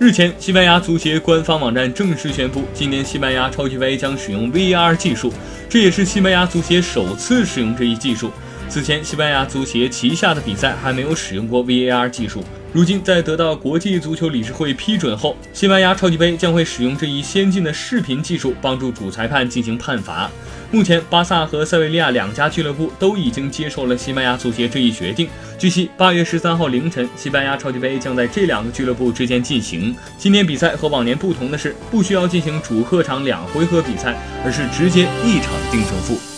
日前，西班牙足协官方网站正式宣布，今年西班牙超级杯将使用 VAR 技术，这也是西班牙足协首次使用这一技术。此前，西班牙足协旗下的比赛还没有使用过 VAR 技术。如今，在得到国际足球理事会批准后，西班牙超级杯将会使用这一先进的视频技术，帮助主裁判进行判罚。目前，巴萨和塞维利亚两家俱乐部都已经接受了西班牙足协这一决定。据悉，八月十三号凌晨，西班牙超级杯将在这两个俱乐部之间进行。今年比赛和往年不同的是，不需要进行主客场两回合比赛，而是直接一场定胜负。